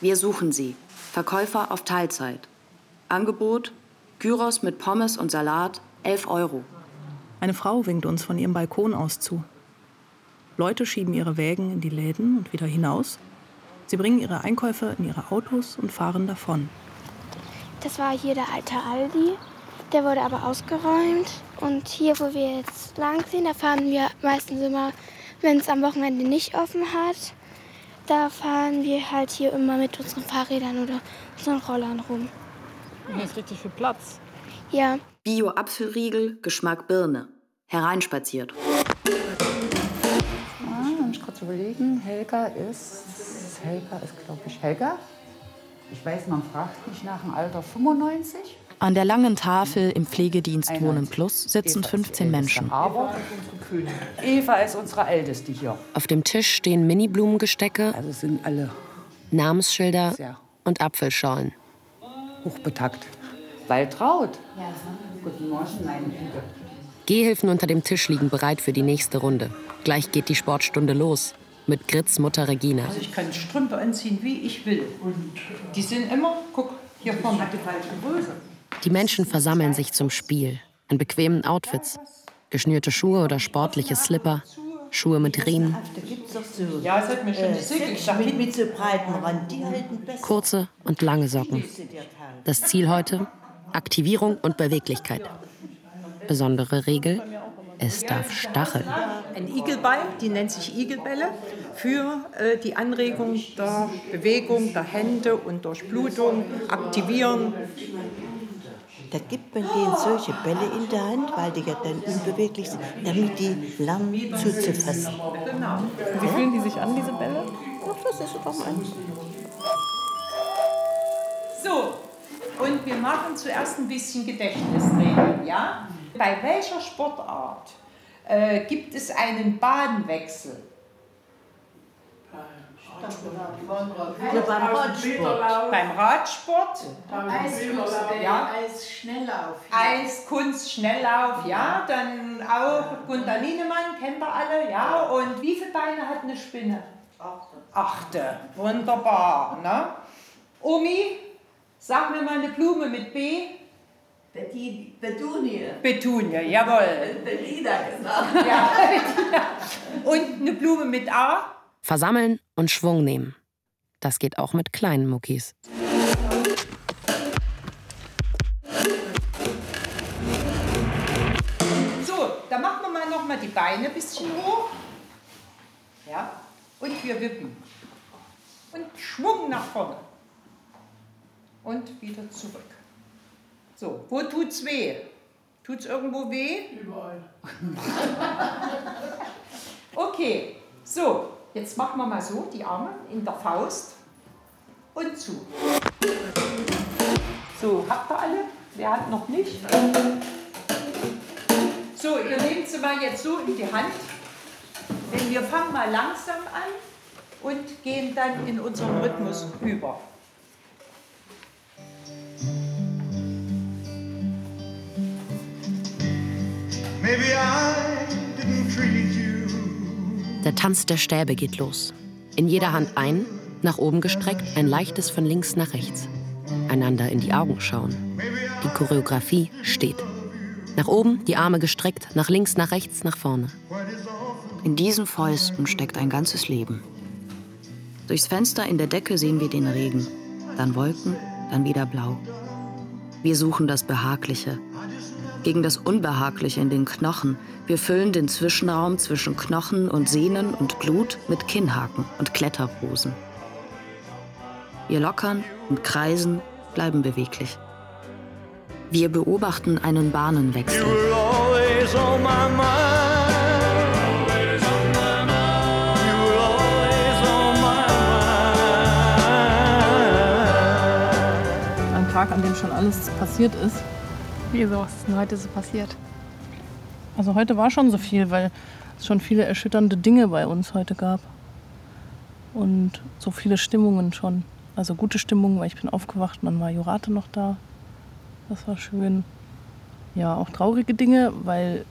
Wir suchen Sie. Verkäufer auf Teilzeit. Angebot: Gyros mit Pommes und Salat, 11 Euro. Eine Frau winkt uns von ihrem Balkon aus zu. Leute schieben ihre Wägen in die Läden und wieder hinaus. Sie bringen ihre Einkäufe in ihre Autos und fahren davon. Das war hier der alte Aldi. Der wurde aber ausgeräumt. Und hier, wo wir jetzt lang sind, da fahren wir meistens immer, wenn es am Wochenende nicht offen hat, da fahren wir halt hier immer mit unseren Fahrrädern oder unseren Rollern rum. Hier ist richtig viel Platz. Ja, Bio-Apfelriegel, Geschmack Birne. Hereinspaziert. Ah, muss ich kurz überlegen. Helga ist. Helga ist, glaube ich, Helga. Ich weiß, man fragt mich nach dem Alter 95. An der langen Tafel im Pflegedienst Wohnen Plus sitzen 15 Menschen. Eva ist unsere Älteste hier. Auf dem Tisch stehen Mini-Blumengestecke, Also Namensschilder und Apfelschorlen. hochbetagt. Waltraud. Guten Morgen, meine Güte. Gehhilfen unter dem Tisch liegen bereit für die nächste Runde. Gleich geht die Sportstunde los. mit Grits Mutter Regina. Also ich kann Strümpfe anziehen, wie ich will. Und die sind immer, guck, hier vorne. Hat die falsche Größe. Die Menschen versammeln sich zum Spiel in bequemen Outfits. Geschnürte Schuhe oder sportliche Slipper, Schuhe mit Riemen, kurze und lange Socken. Das Ziel heute? Aktivierung und Beweglichkeit. Besondere Regel? Es darf stacheln. Ein Igelball, die nennt sich Igelbälle, für äh, die Anregung der Bewegung der Hände und Durchblutung aktivieren. Da gibt man denen solche Bälle in der Hand, weil die ja dann unbeweglich sind, damit die lernen zuzufassen. Genau. Wie fühlen die sich an, diese Bälle? Ach, das ist doch mal So, und wir machen zuerst ein bisschen Gedächtnistraining, ja? Bei welcher Sportart äh, gibt es einen Bahnwechsel? Also beim Radsport. Beim Radsport? Ja. Eisschnelllauf. Eiskunst-Schnelllauf, ja. Dann auch Gunter Lienemann, kennt ihr alle, ja. Und wie viele Beine hat eine Spinne? Achte. Achte, wunderbar, ne? Omi, sag mir mal eine Blume mit B. Betunie. Betunie, jawohl. Belina, genau. Ja, Und eine Blume mit A. Versammeln und Schwung nehmen. Das geht auch mit kleinen Muckis. So, dann machen wir mal noch mal die Beine ein bisschen hoch. Ja. Und wir wippen. Und Schwung nach vorne. Und wieder zurück. So, wo tut's weh? Tut's irgendwo weh? Überall. Okay, so, jetzt machen wir mal so die Arme in der Faust und zu. So, habt ihr alle? Wer hat noch nicht? So, ihr nehmt sie mal jetzt so in die Hand. Denn wir fangen mal langsam an und gehen dann in unseren Rhythmus über. Maybe I. Der Tanz der Stäbe geht los. In jeder Hand ein, nach oben gestreckt, ein leichtes von links nach rechts. Einander in die Augen schauen. Die Choreografie steht. Nach oben, die Arme gestreckt, nach links, nach rechts, nach vorne. In diesen Fäusten steckt ein ganzes Leben. Durchs Fenster in der Decke sehen wir den Regen, dann Wolken, dann wieder Blau. Wir suchen das Behagliche. Gegen das Unbehagliche in den Knochen. Wir füllen den Zwischenraum zwischen Knochen und Sehnen und Blut mit Kinnhaken und Kletterposen. Wir lockern und kreisen, bleiben beweglich. Wir beobachten einen Bahnenwechsel. Always on my mind. Always on my mind. You were always on my mind. Ein Tag, an dem schon alles passiert ist. Wieso was ist denn heute so passiert? Also heute war schon so viel, weil es schon viele erschütternde Dinge bei uns heute gab. Und so viele Stimmungen schon. Also gute Stimmungen, weil ich bin aufgewacht und dann war Jurate noch da. Das war schön. Ja, auch traurige Dinge, weil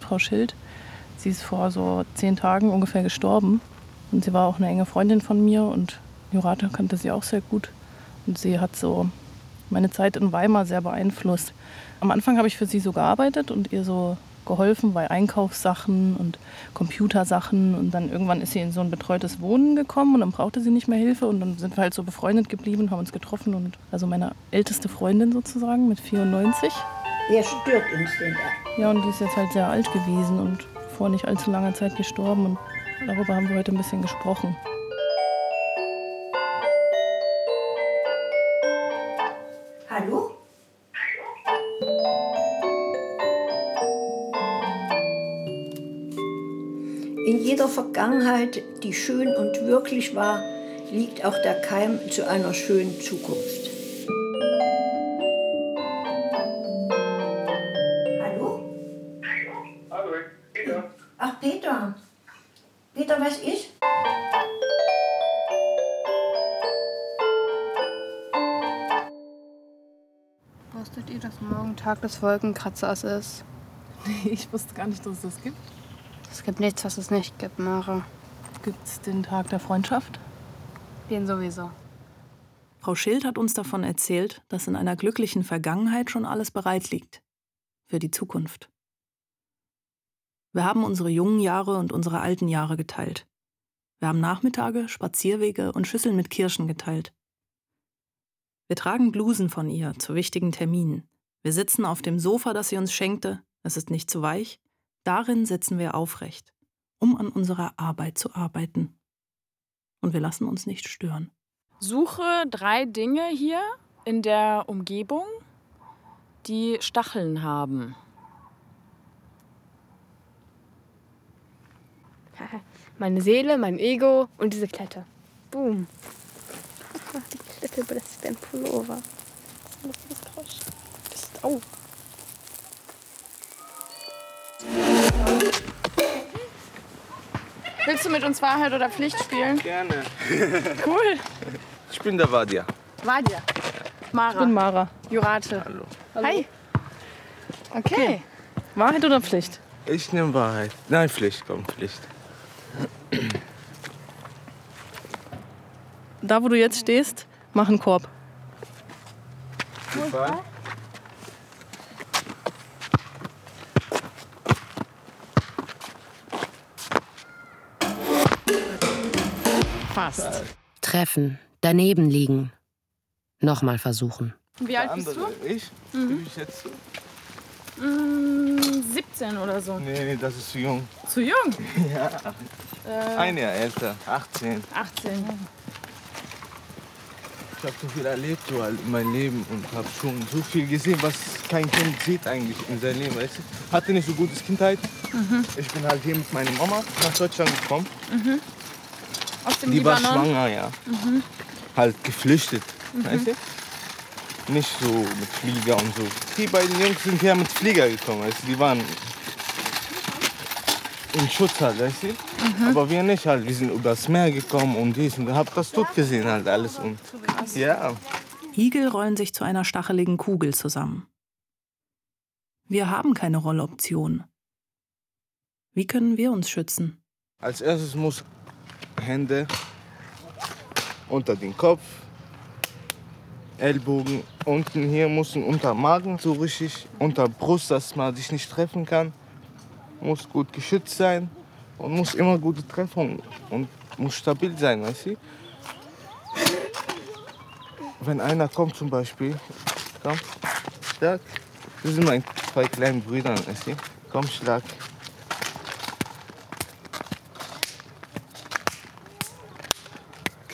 Frau Schild, sie ist vor so zehn Tagen ungefähr gestorben. Und sie war auch eine enge Freundin von mir und Jurate kannte sie auch sehr gut. Und sie hat so meine Zeit in Weimar sehr beeinflusst. Am Anfang habe ich für sie so gearbeitet und ihr so geholfen bei Einkaufssachen und Computersachen. Und dann irgendwann ist sie in so ein betreutes Wohnen gekommen und dann brauchte sie nicht mehr Hilfe. Und dann sind wir halt so befreundet geblieben, haben uns getroffen. Und also meine älteste Freundin sozusagen mit 94. Wer stört uns denn da? Ja, und die ist jetzt halt sehr alt gewesen und vor nicht allzu langer Zeit gestorben. Und darüber haben wir heute ein bisschen gesprochen. In jeder Vergangenheit, die schön und wirklich war, liegt auch der Keim zu einer schönen Zukunft. Hallo? Hallo, Peter. Ach, Peter. Peter, was ist? Wusstet ihr, dass morgen Tag des Wolkenkratzers ist? Nee, ich wusste gar nicht, dass es das gibt. Es gibt nichts, was es nicht gibt, Mara. Gibt's den Tag der Freundschaft? Den sowieso. Frau Schild hat uns davon erzählt, dass in einer glücklichen Vergangenheit schon alles bereit liegt. Für die Zukunft. Wir haben unsere jungen Jahre und unsere alten Jahre geteilt. Wir haben Nachmittage, Spazierwege und Schüsseln mit Kirschen geteilt. Wir tragen Blusen von ihr zu wichtigen Terminen. Wir sitzen auf dem Sofa, das sie uns schenkte. Es ist nicht zu weich. Darin sitzen wir aufrecht, um an unserer Arbeit zu arbeiten. Und wir lassen uns nicht stören. Suche drei Dinge hier in der Umgebung, die Stacheln haben. Meine Seele, mein Ego und diese Klette. Boom. Ach, die Klette Pullover. Das ist Geräusch. Das ist, oh. Willst du mit uns Wahrheit oder Pflicht spielen? Gerne. Cool. Ich bin der Vadia. Vadia. Mara. Ich bin Mara. Jurate. Hallo. Hi. Okay. Wahrheit oder Pflicht? Ich nehme Wahrheit. Nein, Pflicht, komm, Pflicht. Da, wo du jetzt stehst, mach einen Korb. Ball. Fast. Treffen, daneben liegen. Nochmal versuchen. Wie alt bist du? Ich? Mhm. Wie ich jetzt? Mm, 17 oder so. Nee, nee, das ist zu jung. Zu jung? Ja. Äh, Ein Jahr älter, 18. 18. Ich habe so viel erlebt so halt in meinem Leben und habe schon so viel gesehen, was kein Kind sieht eigentlich in seinem Leben. Weißt du? Hatte nicht so gute Kindheit. Mhm. Ich bin halt hier mit meiner Mama nach Deutschland gekommen. Mhm. Aus dem Die war Libanon? schwanger, ja. Mhm. Halt geflüchtet. Mhm. Weißt du? Nicht so mit Flieger und so. Die beiden Jungs sind her mit Flieger gekommen, weißt du? Die waren in Schutz halt, weißt du? Mhm. Aber wir nicht halt. Wir sind übers Meer gekommen und dies und hab das dort gesehen halt alles. Und ja, Igel rollen sich zu einer stacheligen Kugel zusammen. Wir haben keine Rolloption. Wie können wir uns schützen? als erstes muss Hände unter den Kopf, Ellbogen unten hier müssen unter Magen so richtig, unter Brust, dass man sich nicht treffen kann. Muss gut geschützt sein und muss immer gute Treffung und muss stabil sein, weißt du? Wenn einer kommt zum Beispiel, komm, schlag. Das sind meine zwei kleinen Brüder, weißt du? Komm, schlag.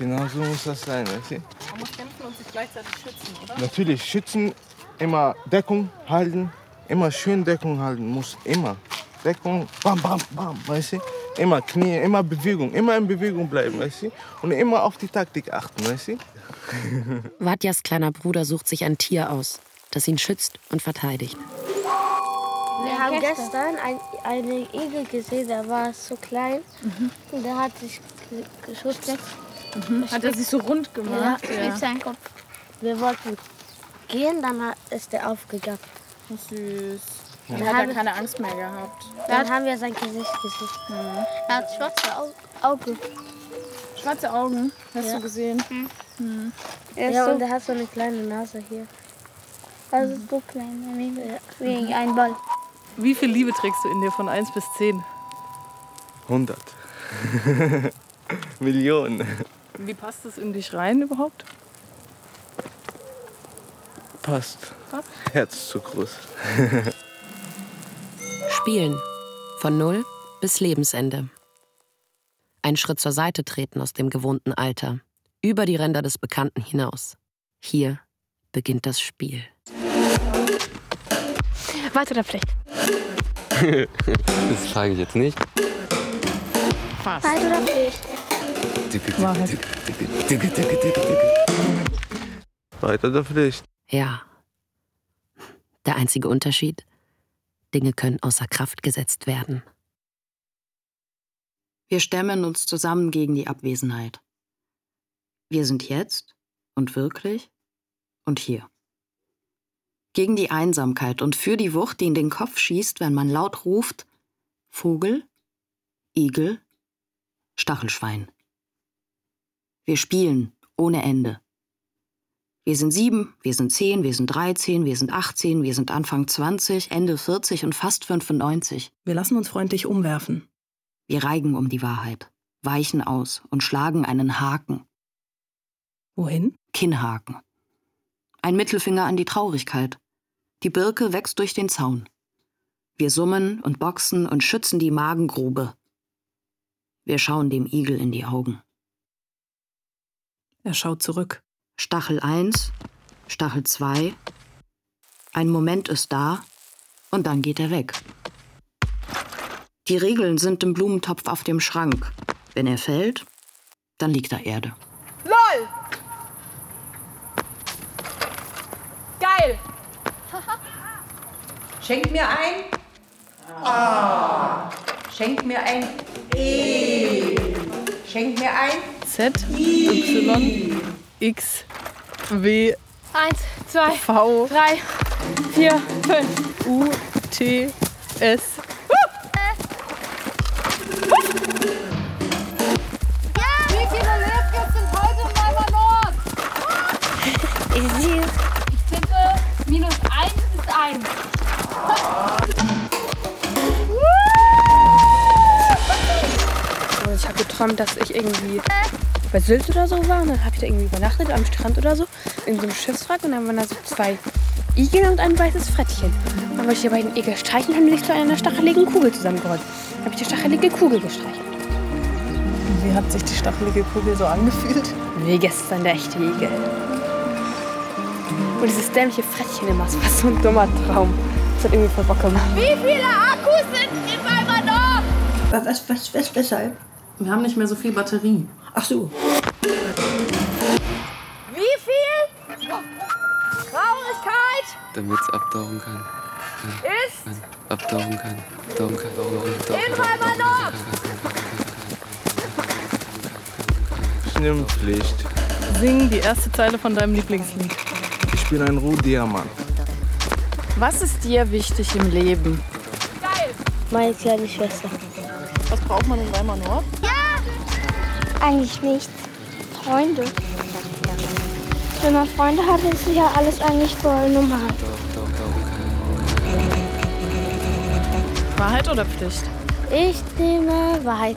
Genau so muss das sein, weißt du? Man muss kämpfen und sich gleichzeitig schützen, oder? Natürlich schützen, immer Deckung halten, immer schön Deckung halten, muss immer. Deckung, bam, bam, bam, weißt du? Immer Knie, immer Bewegung, immer in Bewegung bleiben, weißt du? Und immer auf die Taktik achten, weißt du? Vadjas kleiner Bruder sucht sich ein Tier aus, das ihn schützt und verteidigt. Wir haben gestern ein, einen Igel gesehen, der war so klein. Und der hat sich ge- geschützt. Mhm. Hat er sich so rund gemacht? Ja, mit seinem Kopf. Wir wollten gehen, dann ist der aufgegangen. Süß. Dann Dann hat er keine Angst mehr gehabt. Dann haben wir sein Gesicht gesehen. Er hat schwarze Au Augen. Schwarze Augen, hast Ja. du gesehen? Mhm. Er ist Ja, so- und er hat so eine kleine Nase hier. Also so klein, wie, wie ein Ball. Wie viel Liebe trägst du in dir von 1 bis 10? 100. Millionen. Wie passt es in dich rein überhaupt? Passt. Passt? Herz zu groß. Spielen. Von Null bis Lebensende. Ein Schritt zur Seite treten aus dem gewohnten Alter. Über die Ränder des Bekannten hinaus. Hier beginnt das Spiel. Warte oder Pflicht? das frage ich jetzt nicht. Fast. Wahrheit oder Weiter der Pflicht. Ja. Der einzige Unterschied? Dinge können außer Kraft gesetzt werden. Wir stemmen uns zusammen gegen die Abwesenheit. Wir sind jetzt und wirklich und hier. Gegen die Einsamkeit und für die Wucht, die in den Kopf schießt, wenn man laut ruft Vogel, Igel, Stachelschwein. Wir spielen ohne Ende. Wir sind sieben, wir sind zehn, wir sind 13, wir sind 18, wir sind Anfang 20, Ende 40 und fast 95. Wir lassen uns freundlich umwerfen. Wir reigen um die Wahrheit, weichen aus und schlagen einen Haken. Wohin? Kinnhaken. Ein Mittelfinger an die Traurigkeit. Die Birke wächst durch den Zaun. Wir summen und boxen und schützen die Magengrube. Wir schauen dem Igel in die Augen. Er schaut zurück. Stachel 1, Stachel 2. Ein Moment ist da und dann geht er weg. Die Regeln sind im Blumentopf auf dem Schrank. Wenn er fällt, dann liegt da Erde. LOL! Geil! Schenkt mir ein. A. Schenkt mir ein. E. Schenkt mir ein. Z, Y, X, W, Eins, zwei, V, drei, vier, fünf. U, T, S. Wie viele Lefkes sind heute in Weimar Nord? Ich sehe Ich tippe, minus 1 ist 1. Und ich habe geträumt, dass ich irgendwie bei Sylt oder so war. Und dann habe ich da irgendwie übernachtet am Strand oder so. In so einem Schiffswrack. Und dann waren da so zwei Igel und ein weißes Frettchen. Dann wollte ich die beiden Igel streicheln, haben die sich zu einer stacheligen Kugel zusammengerollt. Dann habe ich die stachelige Kugel gestreichelt. Wie hat sich die stachelige Kugel so angefühlt? Wie gestern der echte Igel. Und dieses dämliche Frettchen immer, das war so ein dummer Traum. Das hat irgendwie voll Bock gemacht. Wie viele Akkus sind in Weimar Nord? Was, was, was, weshalb? Wir haben nicht mehr so viel Batterie. Ach so. Wie viel? Traurigkeit Damit es abtauchen kann. ist kann. Abtauchen kann. Abtauchen kann. Abtauchen Nord. Schnimpflicht. Sing die erste Zeile von deinem Lieblingslied. Ich bin ein Rohdiamant. Was ist dir wichtig im Leben? meine kleine Schwester. Was braucht man in Weimar Nord? Eigentlich nichts. Freunde. Wenn man Freunde hat, ist ja alles eigentlich voll normal. Wahrheit oder Pflicht? Ich nehme Wahrheit.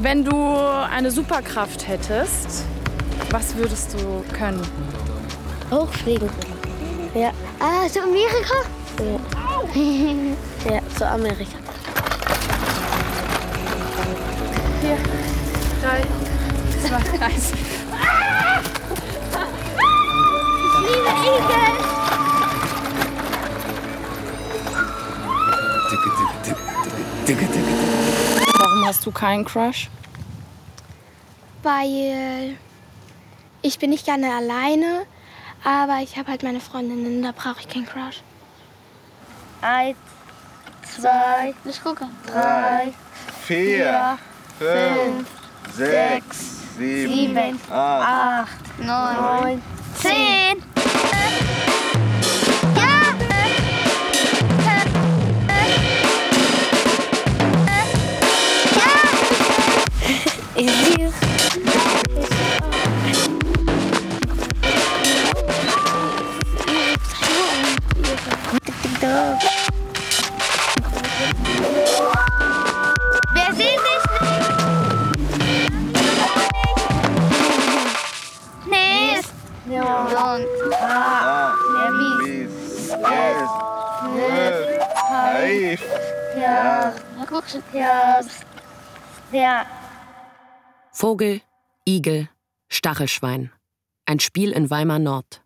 Wenn du eine Superkraft hättest, was würdest du können? Hochfliegen. Ja. Ah, zu Amerika? Ja. ja, zu Amerika. Drei, zwei, eins. Ich liebe Igel. Warum hast du keinen Crush? Weil ich bin nicht gerne alleine, aber ich habe halt meine Freundinnen, da brauche ich keinen Crush. Eins, zwei, ich gucke. Drei, Vier, fünf, sechs, sieben, acht. acht, neun, zehn. Ich Ja. Ja. Ja. Vogel, Igel, Stachelschwein. Ein Spiel in Weimar Nord.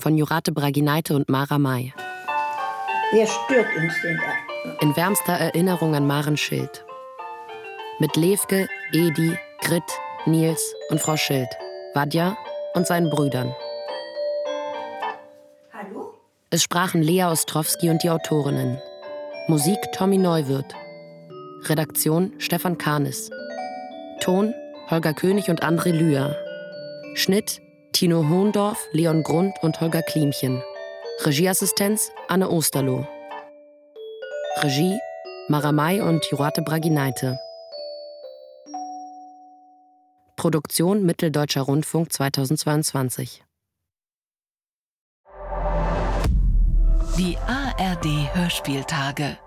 Von Jurate Bragineite und Mara May. Wer stört uns denn da? In wärmster Erinnerung an Maren Schild. Mit Levke, Edi, Grit, Nils und Frau Schild, Vadja und seinen Brüdern. Hallo? Es sprachen Lea Ostrowski und die Autorinnen. Musik Tommy Neuwirth. Redaktion Stefan Kahnis. Ton Holger König und André Lühr. Schnitt Tino Hohndorf, Leon Grund und Holger Klimchen. Regieassistenz Anne Osterloh. Regie Maramai und Jurate Bragineite. Produktion Mitteldeutscher Rundfunk 2022. Die ARD Hörspieltage.